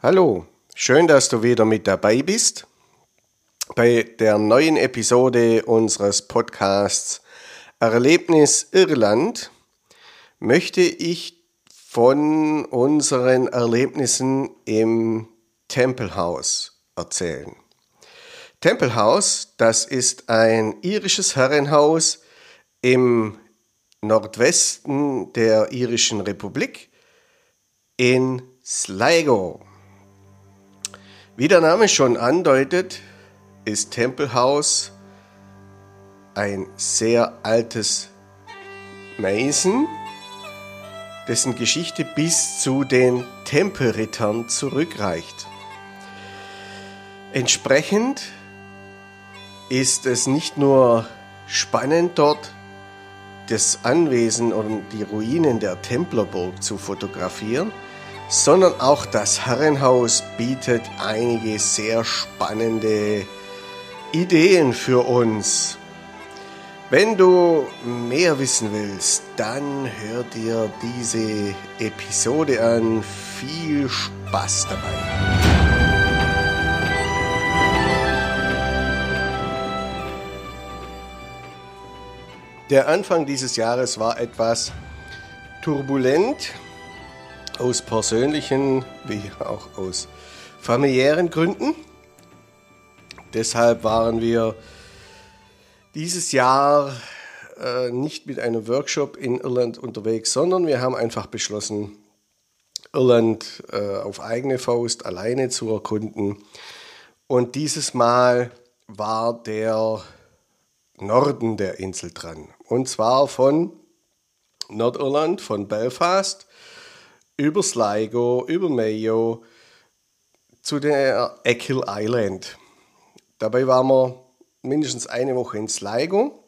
Hallo, schön, dass du wieder mit dabei bist bei der neuen Episode unseres Podcasts Erlebnis Irland möchte ich von unseren Erlebnissen im Temple House erzählen. Temple House, das ist ein irisches Herrenhaus im Nordwesten der irischen Republik in Sligo. Wie der Name schon andeutet, ist Tempelhaus ein sehr altes Mason, dessen Geschichte bis zu den Tempelrittern zurückreicht. Entsprechend ist es nicht nur spannend dort, das Anwesen und die Ruinen der Templerburg zu fotografieren, sondern auch das Herrenhaus bietet einige sehr spannende Ideen für uns. Wenn du mehr wissen willst, dann hör dir diese Episode an. Viel Spaß dabei. Der Anfang dieses Jahres war etwas turbulent aus persönlichen wie auch aus familiären Gründen. Deshalb waren wir dieses Jahr äh, nicht mit einem Workshop in Irland unterwegs, sondern wir haben einfach beschlossen, Irland äh, auf eigene Faust alleine zu erkunden. Und dieses Mal war der Norden der Insel dran. Und zwar von Nordirland, von Belfast über Sligo, über Mayo zu der Eckhill Island. Dabei waren wir mindestens eine Woche in Sligo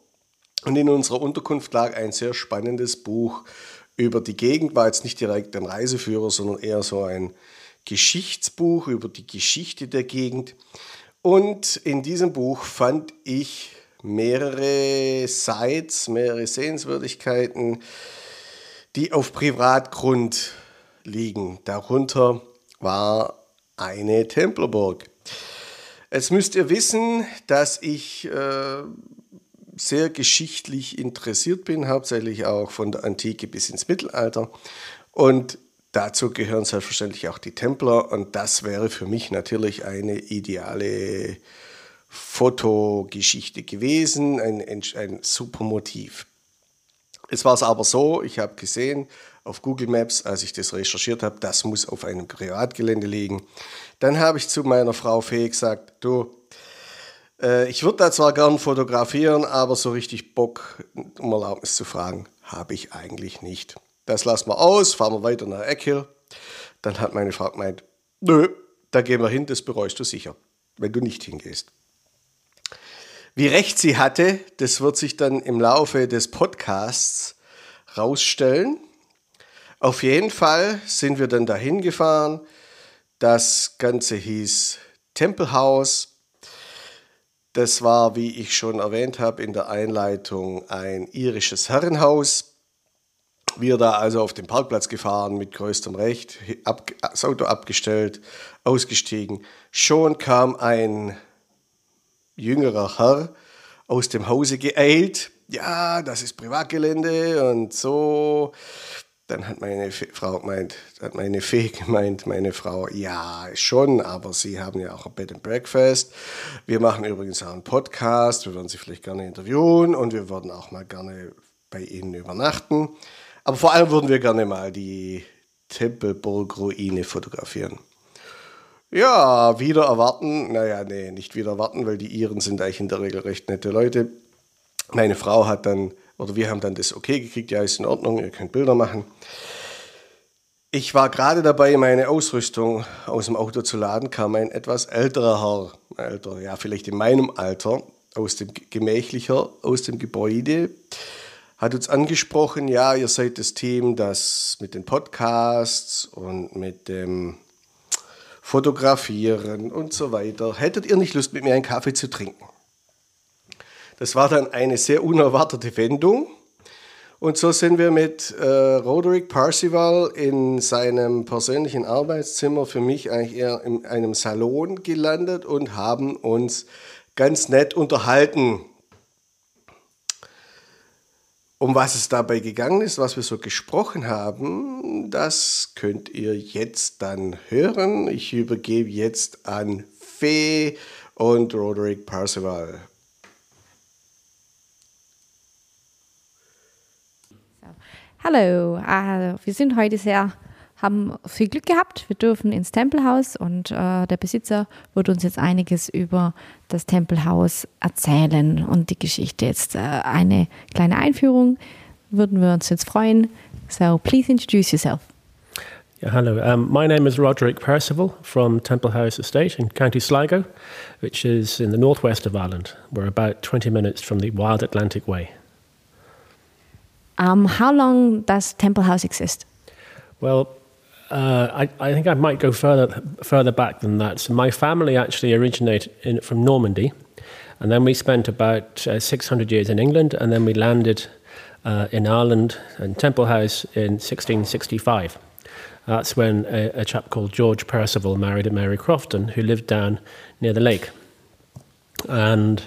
und in unserer Unterkunft lag ein sehr spannendes Buch über die Gegend. War jetzt nicht direkt ein Reiseführer, sondern eher so ein Geschichtsbuch über die Geschichte der Gegend. Und in diesem Buch fand ich mehrere Sites, mehrere Sehenswürdigkeiten, die auf Privatgrund liegen. Darunter war eine Templerburg. Jetzt müsst ihr wissen, dass ich äh, sehr geschichtlich interessiert bin, hauptsächlich auch von der Antike bis ins Mittelalter. Und dazu gehören selbstverständlich auch die Templer. Und das wäre für mich natürlich eine ideale Fotogeschichte gewesen, ein, ein, super Motiv. Es war es aber so, ich habe gesehen, auf Google Maps, als ich das recherchiert habe, das muss auf einem Privatgelände liegen. Dann habe ich zu meiner Frau Fee gesagt, du, äh, ich würde da zwar gern fotografieren, aber so richtig Bock, um Erlaubnis zu fragen, habe ich eigentlich nicht. Das lassen wir aus, fahren wir weiter nach Eckhill. Dann hat meine Frau gemeint, nö, da gehen wir hin, das bereust du sicher, wenn du nicht hingehst. Wie recht sie hatte, das wird sich dann im Laufe des Podcasts rausstellen. Auf jeden Fall sind wir dann dahin gefahren. Das Ganze hieß Tempelhaus. Das war, wie ich schon erwähnt habe in der Einleitung, ein irisches Herrenhaus. Wir da also auf den Parkplatz gefahren mit größtem Recht, das Auto abgestellt, ausgestiegen. Schon kam ein jüngerer Herr aus dem Hause geeilt. Ja, das ist Privatgelände und so. Dann hat meine Frau gemeint, hat meine Fee gemeint, meine Frau, ja, schon, aber Sie haben ja auch ein Bed and Breakfast. Wir machen übrigens auch einen Podcast, wir würden Sie vielleicht gerne interviewen und wir würden auch mal gerne bei Ihnen übernachten. Aber vor allem würden wir gerne mal die Tempelburg-Ruine fotografieren. Ja, wieder erwarten, naja, nee, nicht wieder erwarten, weil die Iren sind eigentlich in der Regel recht nette Leute. Meine Frau hat dann oder wir haben dann das okay gekriegt, ja, ist in Ordnung, ihr könnt Bilder machen. Ich war gerade dabei, meine Ausrüstung aus dem Auto zu laden, kam ein etwas älterer Herr, älter, ja, vielleicht in meinem Alter, aus dem gemächlicher, aus dem Gebäude, hat uns angesprochen, ja, ihr seid das Team, das mit den Podcasts und mit dem Fotografieren und so weiter. Hättet ihr nicht Lust, mit mir einen Kaffee zu trinken? Das war dann eine sehr unerwartete Wendung. Und so sind wir mit äh, Roderick Parsival in seinem persönlichen Arbeitszimmer, für mich eigentlich eher in einem Salon gelandet und haben uns ganz nett unterhalten. Um was es dabei gegangen ist, was wir so gesprochen haben, das könnt ihr jetzt dann hören. Ich übergebe jetzt an Fee und Roderick Parsival. Hallo, äh, wir sind heute sehr, haben viel Glück gehabt. Wir dürfen ins Tempelhaus und äh, der Besitzer wird uns jetzt einiges über das Tempelhaus erzählen und die Geschichte. Jetzt äh, eine kleine Einführung würden wir uns jetzt freuen. So, please introduce yourself. Yeah, hello. Um, my name is Roderick Percival from Temple House Estate in County Sligo, which is in the northwest of Ireland. We're about 20 minutes from the Wild Atlantic Way. Um, how long does Temple House exist? Well, uh, I, I, think I might go further further back than that. So my family actually originated in, from Normandy, and then we spent about uh, 600 years in England, and then we landed uh, in Ireland and Temple House in 1665. That's when a, a, chap called George Percival married a Mary Crofton, who lived down near the lake. And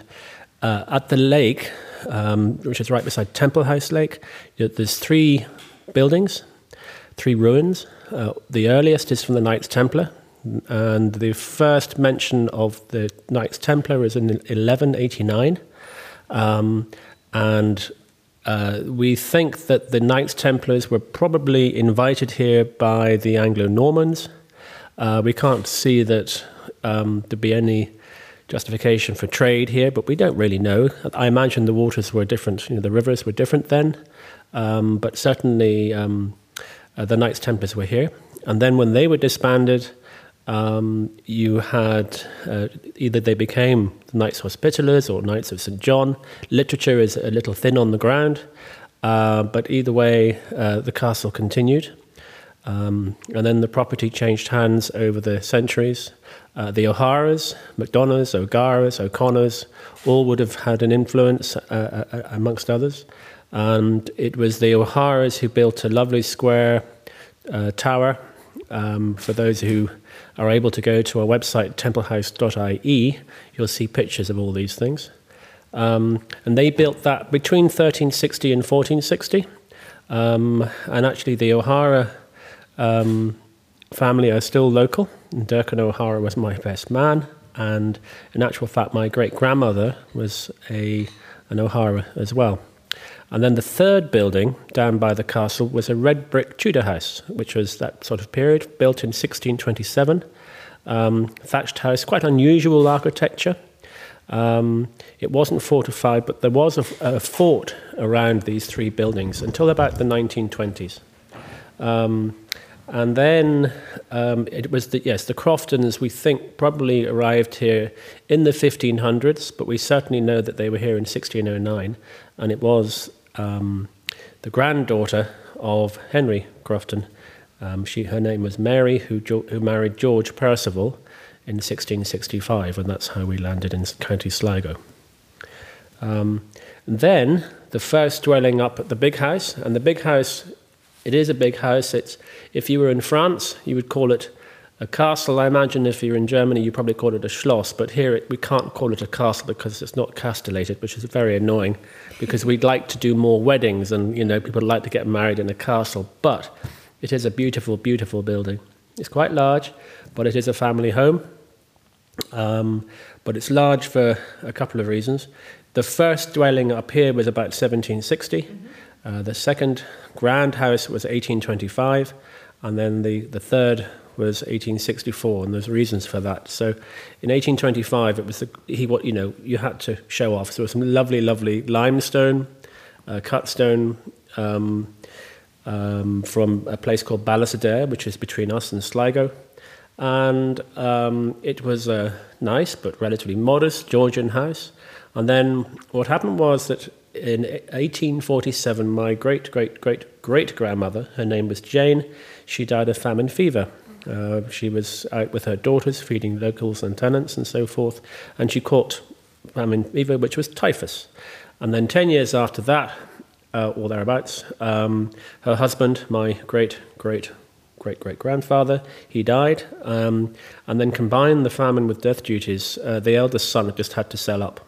uh, at the lake, um, which is right beside Temple House Lake. There's three buildings, three ruins. Uh, the earliest is from the Knights Templar, and the first mention of the Knights Templar is in 1189. Um, and uh, we think that the Knights Templars were probably invited here by the Anglo Normans. Uh, we can't see that um, there be any justification for trade here, but we don't really know. I imagine the waters were different, you know, the rivers were different then, um, but certainly um, uh, the Knights Templars were here. And then when they were disbanded, um, you had uh, either they became the Knights Hospitallers or Knights of St. John. Literature is a little thin on the ground, uh, but either way, uh, the castle continued. Um, and then the property changed hands over the centuries. Uh, the O'Haras, McDonoughs, O'Garas, O'Connors, all would have had an influence uh, uh, uh, amongst others. And it was the O'Haras who built a lovely square uh, tower. Um, for those who are able to go to our website, templehouse.ie, you'll see pictures of all these things. Um, and they built that between 1360 and 1460. Um, and actually, the O'Hara um, family are still local. Durkin O'Hara was my best man, and in actual fact, my great grandmother was a an O'Hara as well. And then the third building down by the castle was a red brick Tudor house, which was that sort of period, built in 1627. Um, thatched house, quite unusual architecture. Um, it wasn't fortified, but there was a, a, fort around these three buildings until about the 1920s. Um, and then um, it was the, yes, the Croftons, we think, probably arrived here in the 1500s, but we certainly know that they were here in 1609. And it was um, the granddaughter of Henry Crofton. Um, she, her name was Mary, who, who married George Percival in 1665, and that's how we landed in County Sligo. Um, then the first dwelling up at the big house, and the big house it is a big house. It's, if you were in France, you would call it a castle. I imagine if you're in Germany, you probably call it a schloss. But here, it, we can't call it a castle because it's not castellated, which is very annoying. Because we'd like to do more weddings, and you know, people like to get married in a castle. But it is a beautiful, beautiful building. It's quite large, but it is a family home. Um, but it's large for a couple of reasons. The first dwelling up here was about 1760. Mm-hmm. Uh, the second grand house was 1825, and then the, the third was 1864, and there's reasons for that. So, in 1825, it was the, he what you know you had to show off. So, there was some lovely, lovely limestone, uh, cut stone um, um, from a place called Ballisodare, which is between us and Sligo, and um, it was a nice but relatively modest Georgian house. And then what happened was that in 1847, my great, great, great, great grandmother, her name was Jane, she died of famine fever. Uh, she was out with her daughters feeding locals and tenants and so forth, and she caught famine fever, which was typhus. And then 10 years after that, uh, or thereabouts. Um, her husband, my great great great great grandfather, he died, um, and then combined the famine with death duties. Uh, the eldest son just had to sell up,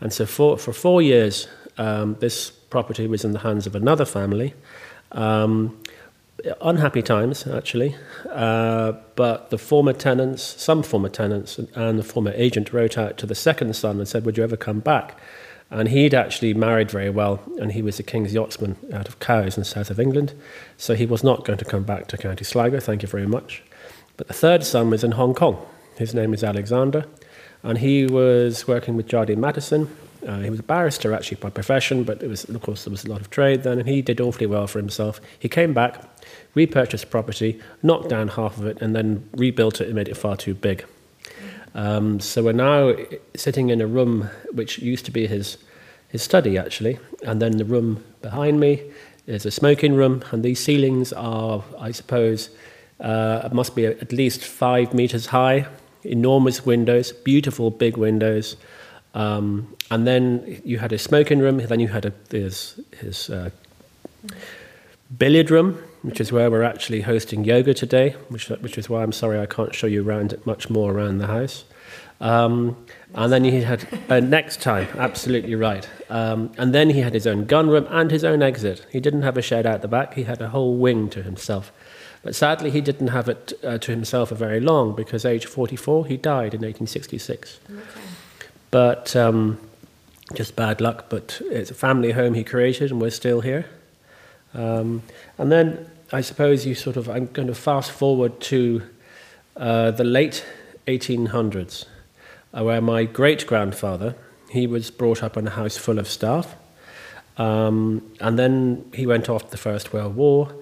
and so for for four years, um, this property was in the hands of another family. Um, unhappy times, actually. Uh, but the former tenants, some former tenants, and the former agent wrote out to the second son and said, Would you ever come back? And he'd actually married very well, and he was a king's yachtsman out of Cowes in the south of England. So he was not going to come back to County Sligo, thank you very much. But the third son was in Hong Kong. His name is Alexander, and he was working with Jardine Matheson. Uh, he was a barrister actually by profession, but it was, of course, there was a lot of trade then, and he did awfully well for himself. He came back, repurchased property, knocked down half of it, and then rebuilt it and made it far too big. Um, so we're now sitting in a room which used to be his, his study, actually, and then the room behind me is a smoking room, and these ceilings are, I suppose, uh, must be at least five meters high, enormous windows, beautiful big windows. Um, and then you had his smoking room, then you had a, his, his uh, billiard room, which is where we're actually hosting yoga today, which, which is why I'm sorry I can't show you around much more around the house. Um, and then he had uh, next time, absolutely right. Um, and then he had his own gun room and his own exit. He didn't have a shed out the back; he had a whole wing to himself. But sadly, he didn't have it uh, to himself for very long because, age 44, he died in 1866. Okay. But um, just bad luck. But it's a family home he created, and we're still here. Um, and then I suppose you sort of, I'm going to fast forward to uh, the late 1800s, uh, where my great grandfather, he was brought up in a house full of staff. Um, and then he went off to the First World War.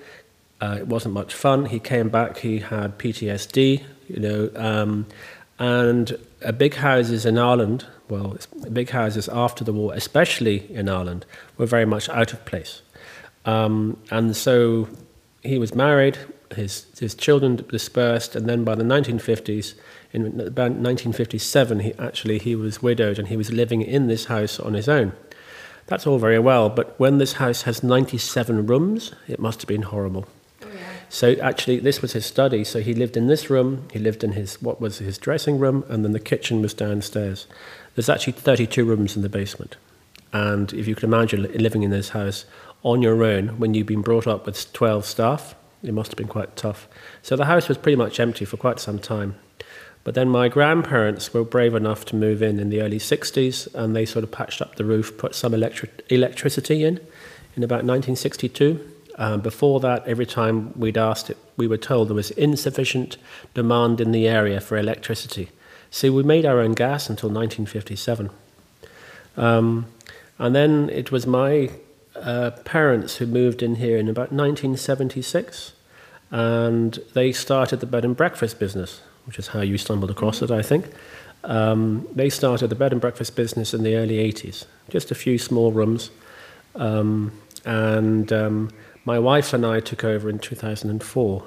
Uh, it wasn't much fun. He came back, he had PTSD, you know, um, and uh, big houses in Ireland, well, big houses after the war, especially in Ireland, were very much out of place. Um, and so he was married, his, his children dispersed, and then by the 1950s, in about 1957, he actually he was widowed and he was living in this house on his own. That's all very well, but when this house has 97 rooms, it must have been horrible. Oh, so actually, this was his study. So he lived in this room. He lived in his what was his dressing room, and then the kitchen was downstairs. There's actually 32 rooms in the basement, and if you can imagine living in this house, on your own when you've been brought up with 12 staff. It must have been quite tough. So the house was pretty much empty for quite some time. But then my grandparents were brave enough to move in in the early 60s and they sort of patched up the roof, put some electric- electricity in in about 1962. Um, before that, every time we'd asked it, we were told there was insufficient demand in the area for electricity. So we made our own gas until 1957. Um, and then it was my uh, parents who moved in here in about 1976, and they started the bed and breakfast business, which is how you stumbled across it, I think. Um, they started the bed and breakfast business in the early 80s, just a few small rooms. Um, and um, my wife and I took over in 2004.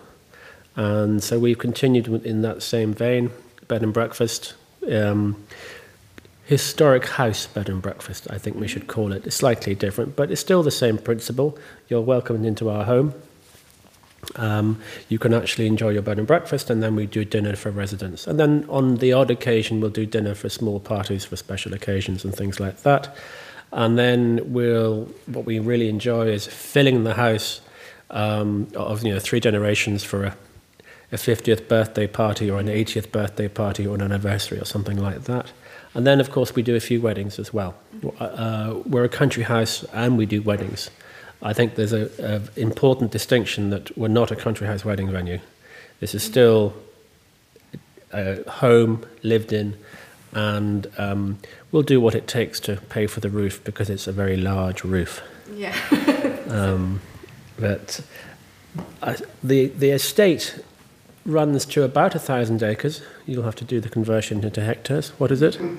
And so we've continued in that same vein, bed and breakfast. Um, historic house bed and breakfast, I think we should call it. It's slightly different, but it's still the same principle. You're welcomed into our home. Um, you can actually enjoy your bed and breakfast, and then we do dinner for residents. And then on the odd occasion, we'll do dinner for small parties for special occasions and things like that. And then we'll what we really enjoy is filling the house um, of you know three generations for a, a 50th birthday party or an 80th birthday party or an anniversary or something like that. And then, of course, we do a few weddings as well. Uh, we're a country house and we do weddings. I think there's an important distinction that we're not a country house wedding venue. This is still a home lived in, and um, we'll do what it takes to pay for the roof because it's a very large roof. Yeah. um, but uh, the the estate runs to about a thousand acres. You'll have to do the conversion into hectares. What is it? Oh,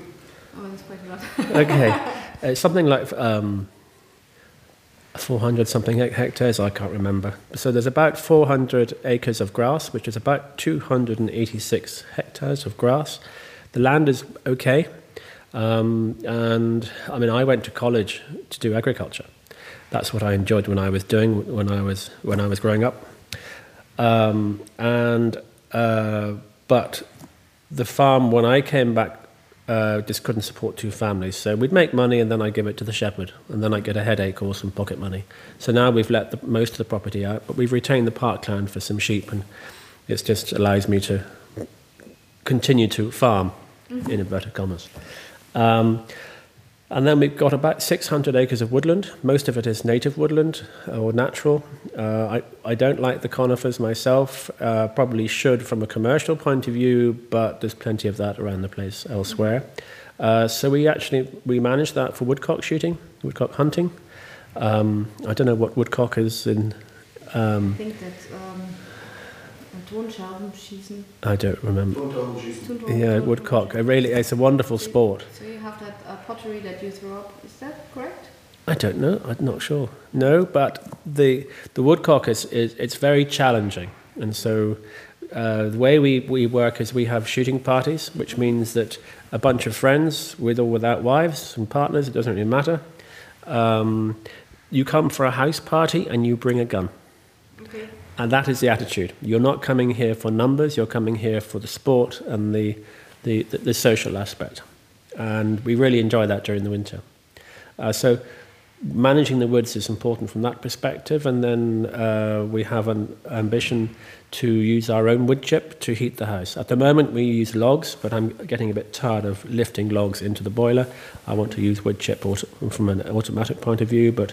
that's quite a lot. okay, it's something like um, 400 something hectares. I can't remember. So there's about 400 acres of grass, which is about 286 hectares of grass. The land is okay, um, and I mean I went to college to do agriculture. that's what I enjoyed when I was doing when I was when I was growing up. Um, and uh, but the farm when I came back uh, just couldn't support two families. So we'd make money and then I'd give it to the shepherd, and then I'd get a headache or some pocket money. So now we've let the, most of the property out, but we've retained the parkland for some sheep, and it just allows me to continue to farm, mm-hmm. in inverted commas. Um, and then we've got about 600 acres of woodland. Most of it is native woodland or natural. Uh, I, I don't like the conifers myself. Uh, probably should from a commercial point of view, but there's plenty of that around the place elsewhere. Uh, so we actually we manage that for woodcock shooting, woodcock hunting. Um, I don't know what woodcock is in. Um, I think that um, schießen. I don't remember. Yeah, woodcock. It really, it's a wonderful sport. So you have that uh, pottery that you throw up. Is that correct? I don't know. I'm not sure. No, but the the woodcock is, is it's very challenging, and so uh, the way we, we work is we have shooting parties, which means that a bunch of friends, with or without wives and partners, it doesn't really matter. Um, you come for a house party and you bring a gun. Okay. And that is the attitude. You're not coming here for numbers, you're coming here for the sport and the, the, the, the social aspect. And we really enjoy that during the winter. Uh, so managing the woods is important from that perspective. And then uh, we have an ambition to use our own wood chip to heat the house. At the moment, we use logs, but I'm getting a bit tired of lifting logs into the boiler. I want to use wood chip auto- from an automatic point of view, but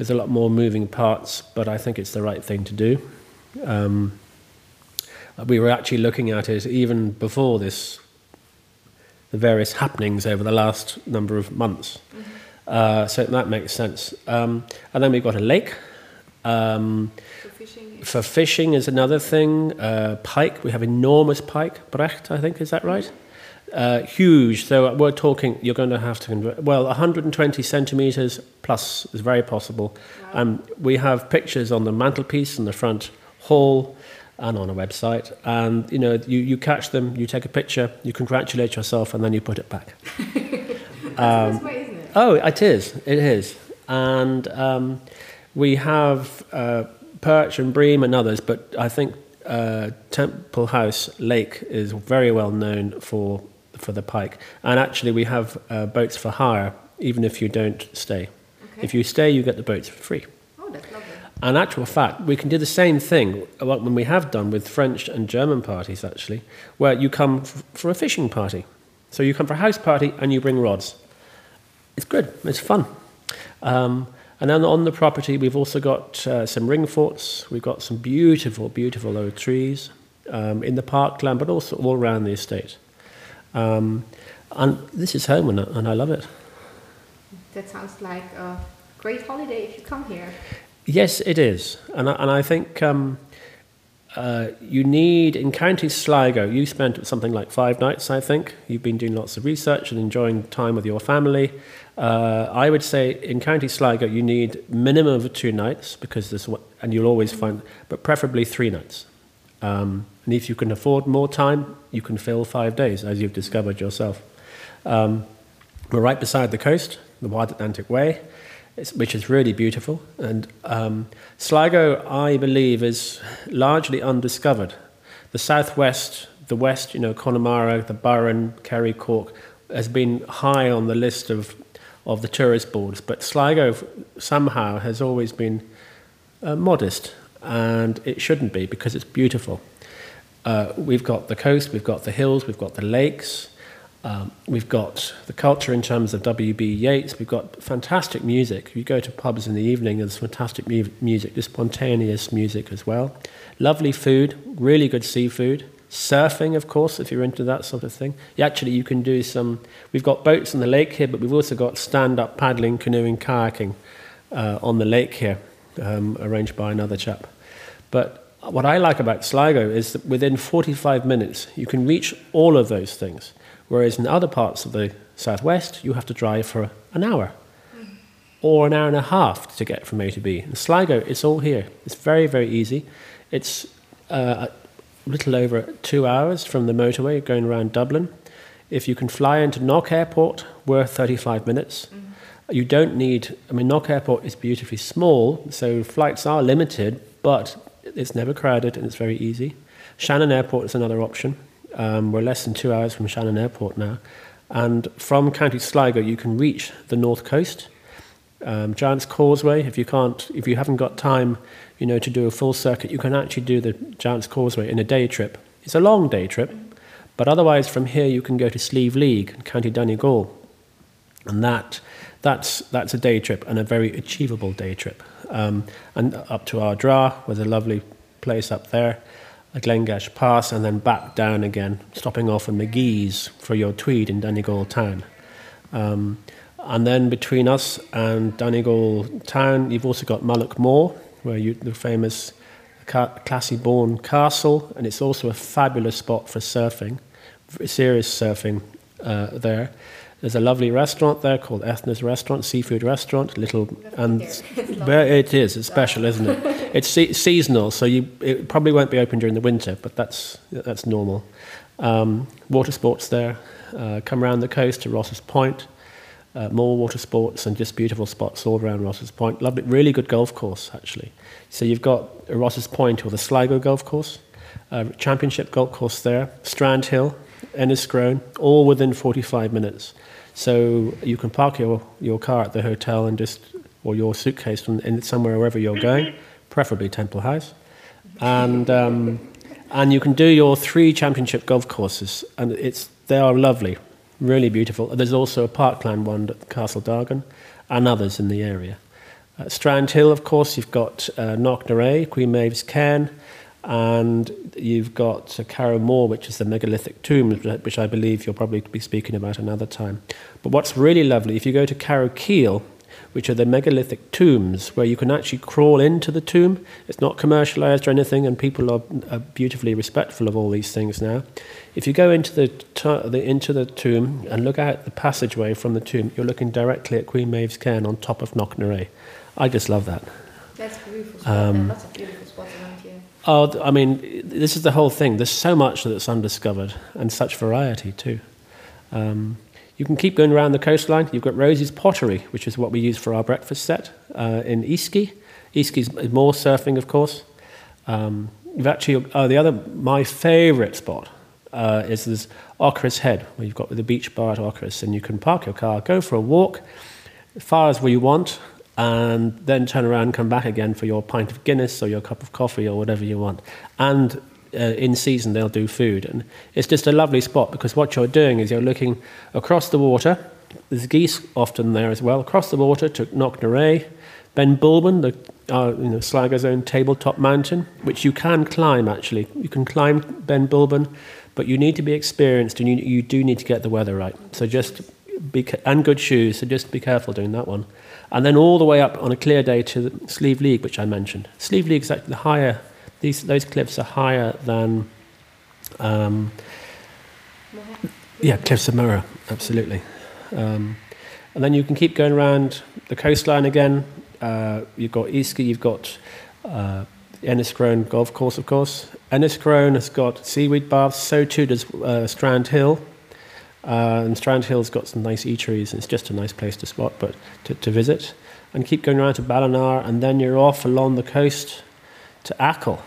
there's a lot more moving parts, but I think it's the right thing to do. Um, we were actually looking at it even before this, the various happenings over the last number of months. Mm-hmm. Uh, so that makes sense. Um, and then we've got a lake. Um, for, fishing. for fishing is another thing. Uh, pike, we have enormous pike. Brecht, I think, is that right? Uh, huge. So we're talking, you're going to have to convert, well, 120 centimeters plus is very possible. Wow. Um, we have pictures on the mantelpiece in the front hall and on a website. And, you know, you, you catch them, you take a picture, you congratulate yourself, and then you put it back. um, way, isn't it? Oh, it is. It is. And um, we have uh, perch and bream and others, but I think uh, Temple House Lake is very well known for for the pike. And actually, we have uh, boats for hire, even if you don't stay. Okay. If you stay, you get the boats for free. Oh, that's lovely. And actual fact, we can do the same thing, Like when we have done with French and German parties, actually, where you come f- for a fishing party. So you come for a house party and you bring rods. It's good, it's fun. Um, and then on the property, we've also got uh, some ring forts. We've got some beautiful, beautiful old trees um, in the parkland, but also all around the estate. Um, and this is home, and, and I love it. That sounds like a great holiday if you come here. Yes, it is. And I, and I think um, uh, you need, in County Sligo, you spent something like five nights, I think. You've been doing lots of research and enjoying time with your family. Uh, I would say in County Sligo, you need minimum of two nights because this, and you'll always find, but preferably three nights. Um, and if you can afford more time, you can fill five days, as you've discovered yourself. Um, we're right beside the coast, the Wild Atlantic Way, which is really beautiful. And um, Sligo, I believe, is largely undiscovered. The southwest, the west, you know, Connemara, the Burren, Kerry, Cork, has been high on the list of, of the tourist boards. But Sligo somehow has always been uh, modest, and it shouldn't be because it's beautiful. Uh, we've got the coast, we've got the hills, we've got the lakes, um, we've got the culture in terms of W.B. Yeats, we've got fantastic music. You go to pubs in the evening, there's fantastic mu- music, just spontaneous music as well. Lovely food, really good seafood. Surfing, of course, if you're into that sort of thing. You actually, you can do some. We've got boats on the lake here, but we've also got stand up paddling, canoeing, kayaking uh, on the lake here, um, arranged by another chap. But what I like about Sligo is that within 45 minutes you can reach all of those things, whereas in other parts of the southwest you have to drive for an hour or an hour and a half to get from A to B. In Sligo, it's all here. It's very, very easy. It's uh, a little over two hours from the motorway going around Dublin. If you can fly into Knock Airport, we're 35 minutes. Mm-hmm. You don't need, I mean, Knock Airport is beautifully small, so flights are limited, but it's never crowded and it's very easy. Shannon Airport is another option. Um, we're less than two hours from Shannon Airport now. And from County Sligo, you can reach the north coast. Um, Giant's Causeway, if you can't, if you haven't got time, you know, to do a full circuit, you can actually do the Giant's Causeway in a day trip. It's a long day trip, but otherwise from here you can go to Slieve League, County Donegal, and that that's that's a day trip and a very achievable day trip. Um, and up to Ardara was a lovely place up there a Glengesh Pass and then back down again, stopping off in Magee's for your Tweed in Donegal town. Um, and then between us and Donegal town, you've also got Mullaghmore, where you, the famous Classiebawn Castle, and it's also a fabulous spot for surfing, serious surfing uh, there. There's a lovely restaurant there called Eithna's Restaurant, seafood restaurant. Little and where it is, it's special, isn't it? It's se- seasonal, so you it probably won't be open during the winter, but that's that's normal. Um, water sports there. Uh, come around the coast to Rosses Point. Uh, more water sports and just beautiful spots all around Rosses Point. Lovely, really good golf course actually. So you've got Rosses Point or the Sligo Golf Course, uh, Championship Golf Course there, Strand Hill, Enniscrone, all within 45 minutes. So you can park your, your car at the hotel and just, or your suitcase from, in somewhere wherever you're going, preferably Temple House. And, um, and you can do your three championship golf courses, and it's, they are lovely, really beautiful. There's also a parkland one at Castle Dargan and others in the area. Strand Hill, of course, you've got uh, Knocknarea, Queen Maeve's Cairn, and you've got Carrowmore, which is the megalithic tomb, which I believe you'll probably be speaking about another time. But what's really lovely, if you go to Carrow Keel, which are the megalithic tombs where you can actually crawl into the tomb. It's not commercialized or anything, and people are, are beautifully respectful of all these things now. If you go into the, the, into the tomb and look out the passageway from the tomb, you're looking directly at Queen Maeve's cairn on top of Knocknarea. I just love that. That's beautiful. Um, lots of beautiful spots around here. Oh, I mean, this is the whole thing. There's so much that's undiscovered, and such variety too. Um, you can keep going around the coastline. You've got Rosie's Pottery, which is what we use for our breakfast set uh, in Easkey. Easkey's more surfing, of course. Um, you've actually, oh, the other, my favourite spot uh, is this Aughris Head, where you've got the beach bar at Aughris, and you can park your car, go for a walk, as far as where you want, and then turn around come back again for your pint of Guinness or your cup of coffee or whatever you want. And uh, in season they'll do food. And it's just a lovely spot because what you're doing is you're looking across the water. There's geese often there as well. Across the water to Knocknarea, Ben Bulben, the uh, you know, own tabletop mountain, which you can climb actually. You can climb Ben Bulben, but you need to be experienced and you, you do need to get the weather right. So just be, and good shoes, so just be careful doing that one. And then all the way up on a clear day to the Slieve League, which I mentioned. Slieve League is actually the higher these, those cliffs are higher than. Um, yeah, Cliffs of Moher, absolutely. Um, and then you can keep going around the coastline again. Uh, you've got Easkey, you've got uh, Enniscrone Golf Course, of course. Enniscrone has got seaweed baths, so too does uh, Strand Hill. Uh, and Strand Hill's got some nice eateries, and it's just a nice place to spot, but to, to visit. And keep going around to Ballina, and then you're off along the coast to Achill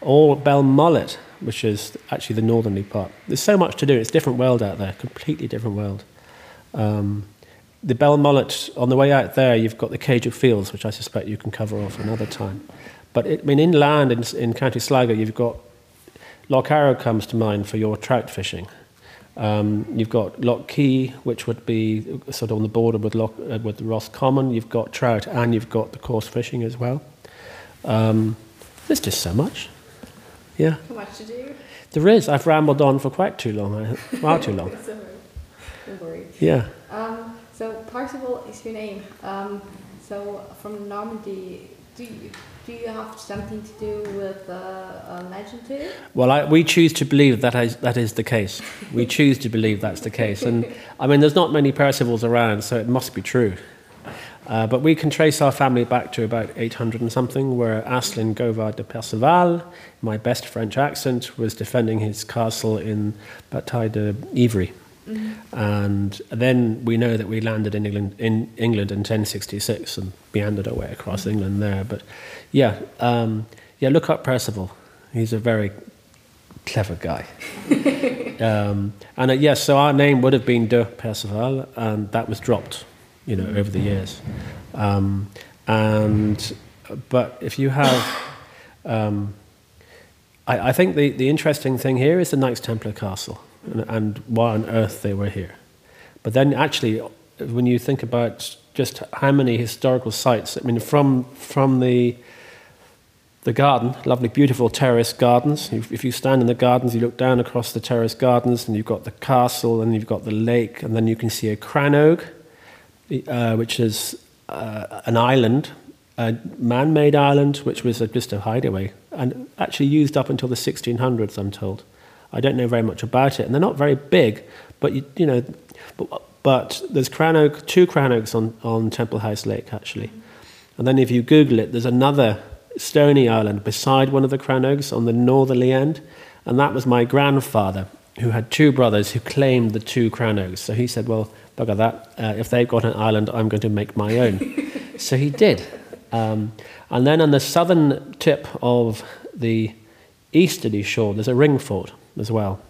or Belmullet, which is actually the northerly part. There's so much to do. It's a different world out there, completely different world. Um, the Belmullet, on the way out there, you've got the Céide Fields, which I suspect you can cover off another time. But it, I mean, inland in, in County Sligo, you've got Lough Arrow comes to mind for your trout fishing. Um, you've got Lough Key, which would be sort of on the border with, Loch, uh, with Roscommon. You've got trout, and you've got the coarse fishing as well. Um, there's just so much. Yeah. Too much to do. There is. I've rambled on for quite too long. Far too long. Don't worry. Yeah. Um, so Parzival is your name. Um, so from Normandy, do you, do you have something to do with uh, a legend too? Well, I, we choose to believe that is, that is the case. We choose to believe that's the case. And I mean, there's not many Percivals around, so it must be true. Uh, but we can trace our family back to about 800 and something, where Aslin Govard de Perceval, my best French accent, was defending his castle in Bataille de Ivry. And then we know that we landed in England in England in 1066 and meandered our way across England there. But yeah, um, yeah, look up Percival. He's a very clever guy. um, and uh, yes, so our name would have been De Perceval, and that was dropped, you know, over the years. Um, and but if you have, um, I, I, think the, the interesting thing here is the Knights Templar Castle and, and why on earth they were here. But then actually, when you think about just how many historical sites, I mean, from from the the garden, lovely, beautiful terrace gardens. If you stand in the gardens, you look down across the terrace gardens, and you've got the castle, and you've got the lake, and then you can see a crannog, uh, which is uh, an island, a man made island, which was a, just a hideaway, and actually used up until the 1600s, I'm told. I don't know very much about it, and they're not very big, but you, you know, but, but there's crannog, two crannogs on, on Temple House Lake, actually. And then if you Google it, there's another stony island beside one of the crannogs on the northerly end. And that was my grandfather, who had two brothers who claimed the two crannogs. So he said, Well, bugger that. Uh, if they've got an island, I'm going to make my own. so he did. Um, and then on the southern tip of the easterly shore, there's a ring fort as well,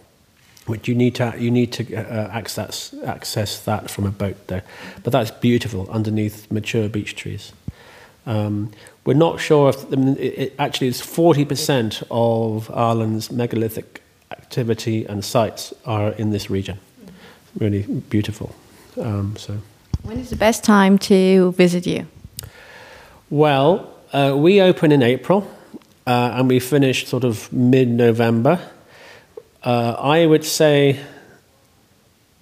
which you need to, you need to uh, access, access that from a boat there. But that's beautiful underneath mature beech trees. Um, we're not sure if it, it actually is 40% of Ireland's megalithic activity and sites are in this region. Really beautiful. Um, so, when is the best time to visit you? Well, uh, we open in April uh, and we finish sort of mid-November. Uh, I would say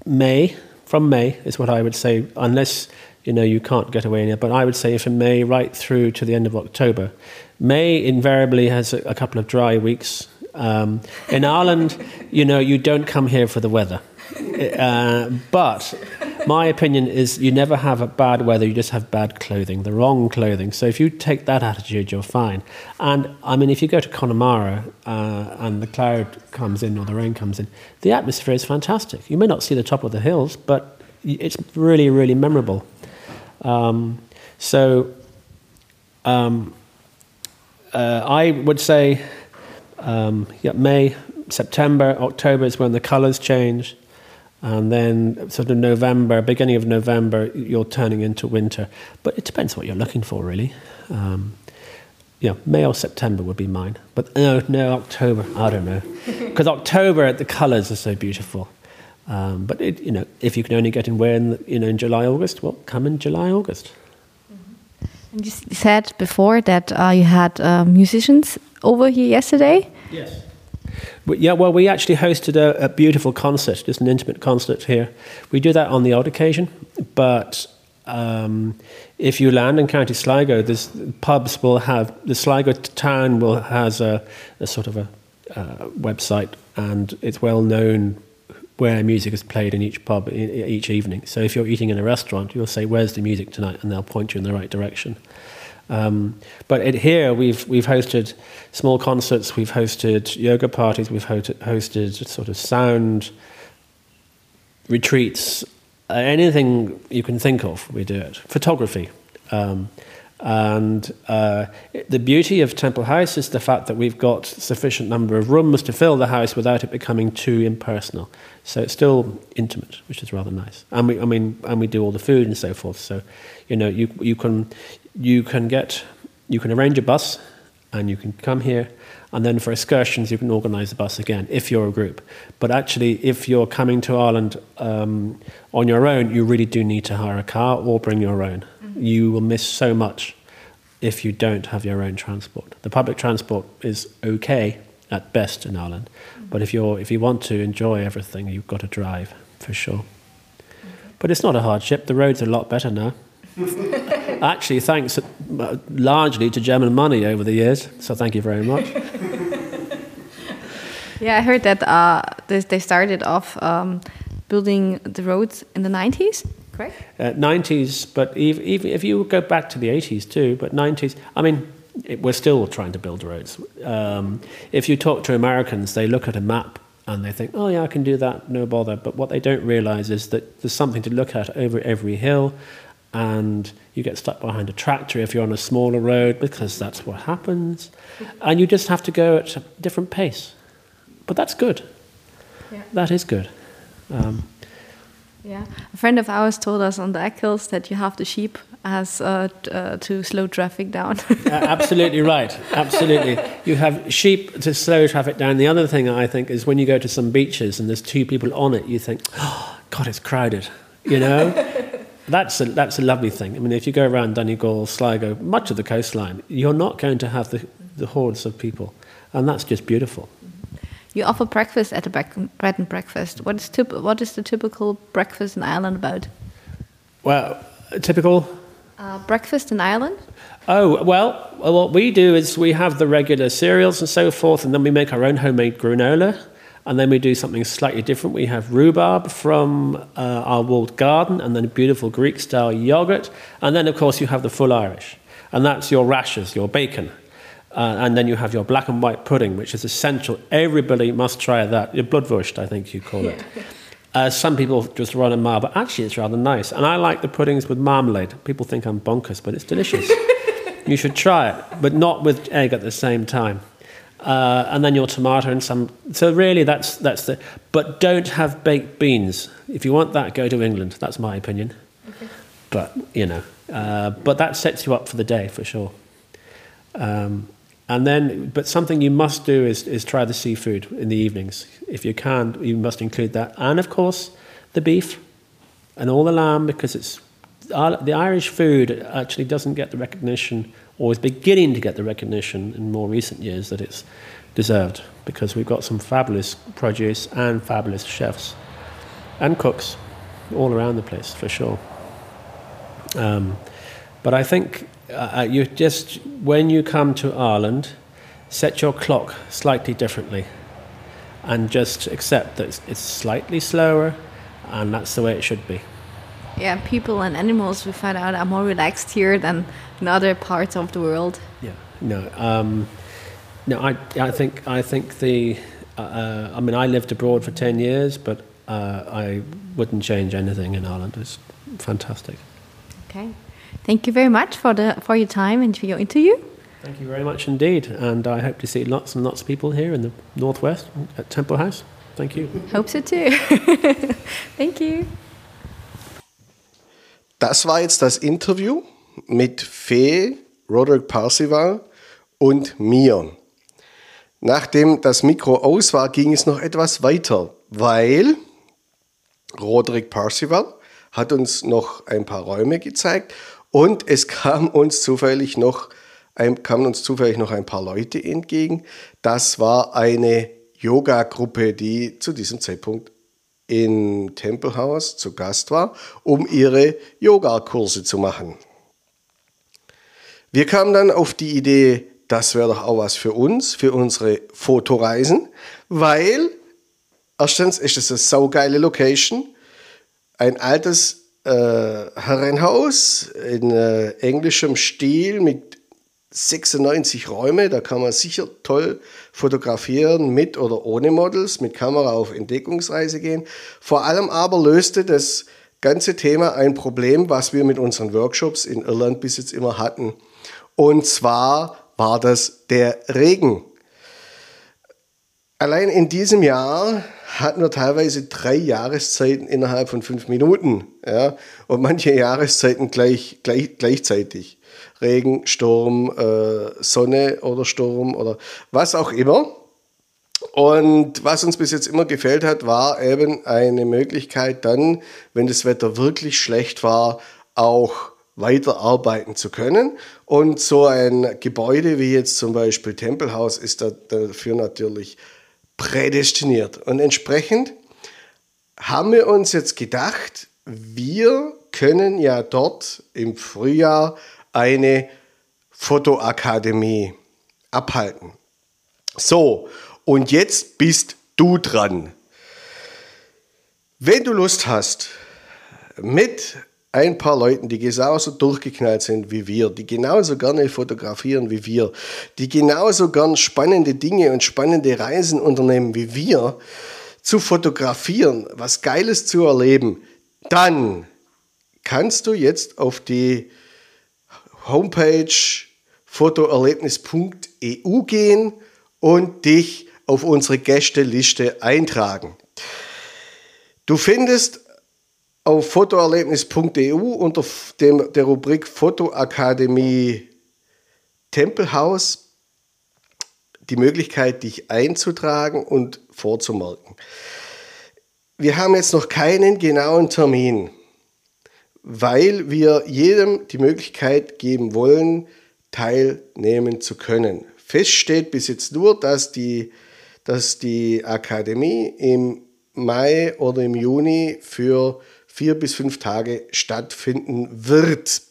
May. From May is what I would say, unless you know, you can't get away in it. But I would say from May right through to the end of October. May invariably has a, a couple of dry weeks. Um, in Ireland, you know, you don't come here for the weather. Uh, but my opinion is you never have a bad weather, you just have bad clothing, the wrong clothing. So if you take that attitude, you're fine. And I mean, if you go to Connemara uh, and the cloud comes in or the rain comes in, the atmosphere is fantastic. You may not see the top of the hills, but it's really, really memorable. Um, so um, uh, I would say um, yeah, May, September, October is when the colours change. And then, sort of November, beginning of November, you're turning into winter. But it depends what you're looking for, really. Um, yeah, May or September would be mine. But no, no, October, I don't know. Because October, the colours are so beautiful. Um, but it, you know, if you can only get in where in, you know in July August, well, come in July August. Mm-hmm. And you said before that uh, you had uh, musicians over here yesterday. Yes. But yeah, well, we actually hosted a, a, beautiful concert, just an intimate concert here. We do that on the odd occasion, but um, if you land in County Sligo, this pubs will have the Sligo town will has a, a sort of a uh, website, and it's well known where music is played in each pub each evening. So if you're eating in a restaurant, you'll say, "Where's the music tonight?" and they'll point you in the right direction. Um, but it, here we've we've hosted small concerts, we've hosted yoga parties, we've hosted, hosted sort of sound retreats, uh, anything you can think of, we do it. Photography. Um, and uh, the beauty of Temple House is the fact that we've got sufficient number of rooms to fill the house without it becoming too impersonal. So it's still intimate, which is rather nice. And we, I mean, and we do all the food and so forth. So, you know, you you can you can get you can arrange a bus, and you can come here, and then for excursions you can organise the bus again if you're a group. But actually, if you're coming to Ireland um, on your own, you really do need to hire a car or bring your own you will miss so much if you don't have your own transport. The public transport is okay at best in Ireland, but if you're if you want to enjoy everything, you've got to drive for sure. But it's not a hardship. The roads are a lot better now. Actually, thanks uh, largely to German money over the years. So thank you very much. yeah, I heard that uh, they started off um, building the roads in the 90s correct? Uh, 90s, but even, even if you go back to the 80s too, but 90s, I mean, it, we're still trying to build roads. Um, if you talk to Americans, they look at a map and they think, oh, yeah, I can do that, no bother. But what they don't realize is that there's something to look at over every hill, and you get stuck behind a tractor if you're on a smaller road because that's what happens. And you just have to go at a different pace. But that's good. Yeah. That is good. Um, Yeah, a friend of ours told us on the Achill that you have the sheep as uh, uh, to slow traffic down. Uh, absolutely right. Absolutely. You have sheep to slow traffic down. The other thing I think is when you go to some beaches and there's two people on it, you think, oh, God, it's crowded. You know? that's, a, that's a lovely thing. I mean, if you go around Donegal, Sligo, much of the coastline, you're not going to have the, the hordes of people. And that's just beautiful. you offer breakfast at a bread and breakfast. What is typ- What is the typical breakfast in Ireland about? Well, typical Uh, breakfast in Ireland? Oh, well, what we do is we have the regular cereals and so forth, and then we make our own homemade granola, and then we do something slightly different. We have rhubarb from uh, our walled garden, and then a beautiful Greek style yogurt, and then, of course, you have the full Irish, and that's your rashers, your bacon. Uh, and then you have your black and white pudding, which is essential. Everybody must try that. Your bloodwurst, I think you call it. Uh, some people just run a mile, but actually it's rather nice. And I like the puddings with marmalade. People think I'm bonkers, but it's delicious. you should try it, but not with egg at the same time. Uh, and then your tomato and some. So really, that's that's the. But don't have baked beans. If you want that, go to England. That's my opinion. Okay. But you know, uh, but that sets you up for the day for sure. Um, and then, but something you must do is, is try the seafood in the evenings. If you can, you must include that. And of course, the beef and all the lamb, because it's the Irish food actually doesn't get the recognition, or is beginning to get the recognition in more recent years that it's deserved, because we've got some fabulous produce and fabulous chefs and cooks all around the place for sure. Um, but I think uh, you just, when you come to Ireland, set your clock slightly differently and just accept that it's, it's slightly slower and that's the way it should be. Yeah, people and animals we find out are more relaxed here than in other parts of the world. Yeah, no, um, no. I, I think, I think the. Uh, I mean, I lived abroad for ten years, but uh, I wouldn't change anything in Ireland. It's fantastic. Okay, thank you very much for the for your time and for your interview. Thank you very much indeed, and I hope to see lots and lots of people here in the northwest at Temple House. Thank you. Hope so too. thank you. Das war jetzt das Interview mit Fee, Roderick Parsival und mir. Nachdem das Mikro aus war, ging es noch etwas weiter, weil Roderick Parsival hat uns noch ein paar Räume gezeigt und es kam uns zufällig noch ein, kamen uns zufällig noch ein paar Leute entgegen. Das war eine Yoga-Gruppe, die zu diesem Zeitpunkt in Tempelhaus zu Gast war, um ihre Yoga-Kurse zu machen. Wir kamen dann auf die Idee, das wäre doch auch was für uns, für unsere Fotoreisen, weil erstens ist es eine saugeile Location, ein altes äh, Herrenhaus in äh, englischem Stil mit 96 Räume, da kann man sicher toll fotografieren mit oder ohne Models, mit Kamera auf Entdeckungsreise gehen. Vor allem aber löste das ganze Thema ein Problem, was wir mit unseren Workshops in Irland bis jetzt immer hatten. Und zwar war das der Regen. Allein in diesem Jahr hatten wir teilweise drei Jahreszeiten innerhalb von fünf Minuten. Ja? Und manche Jahreszeiten gleich, gleich, gleichzeitig. Regen, Sturm, äh, Sonne oder Sturm oder was auch immer. Und was uns bis jetzt immer gefällt hat, war eben eine Möglichkeit dann, wenn das Wetter wirklich schlecht war, auch weiterarbeiten zu können. Und so ein Gebäude wie jetzt zum Beispiel Tempelhaus ist dafür natürlich prädestiniert. Und entsprechend haben wir uns jetzt gedacht, wir können ja dort im Frühjahr eine Fotoakademie abhalten. So, und jetzt bist du dran. Wenn du Lust hast, mit ein paar Leuten, die genauso durchgeknallt sind wie wir, die genauso gerne fotografieren wie wir, die genauso gern spannende Dinge und spannende Reisen unternehmen wie wir, zu fotografieren, was Geiles zu erleben, dann kannst du jetzt auf die Homepage fotoerlebnis.eu gehen und dich auf unsere Gästeliste eintragen. Du findest auf fotoerlebnis.eu unter dem, der Rubrik Fotoakademie Tempelhaus die Möglichkeit, dich einzutragen und vorzumerken. Wir haben jetzt noch keinen genauen Termin, weil wir jedem die Möglichkeit geben wollen, teilnehmen zu können. Fest steht bis jetzt nur, dass die, dass die Akademie im Mai oder im Juni für vier bis fünf Tage stattfinden wird.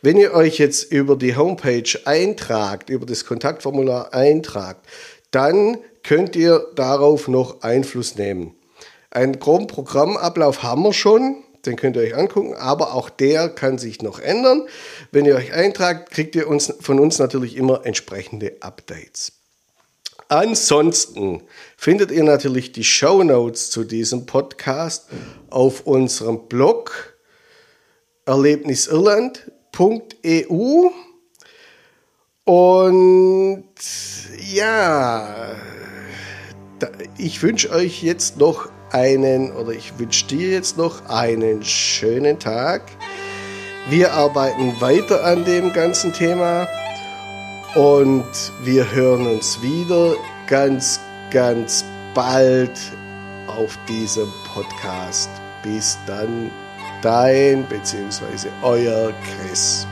Wenn ihr euch jetzt über die Homepage eintragt, über das Kontaktformular eintragt, dann könnt ihr darauf noch Einfluss nehmen. Einen groben Programmablauf haben wir schon, den könnt ihr euch angucken, aber auch der kann sich noch ändern. Wenn ihr euch eintragt, kriegt ihr uns, von uns natürlich immer entsprechende Updates. Ansonsten findet ihr natürlich die Show Notes zu diesem Podcast auf unserem Blog erlebnisirland.eu. Und ja, ich wünsche euch jetzt noch einen, oder ich wünsche dir jetzt noch einen schönen Tag. Wir arbeiten weiter an dem ganzen Thema und wir hören uns wieder ganz, ganz bald auf diesem Podcast. Bis dann, dein bzw. euer Chris.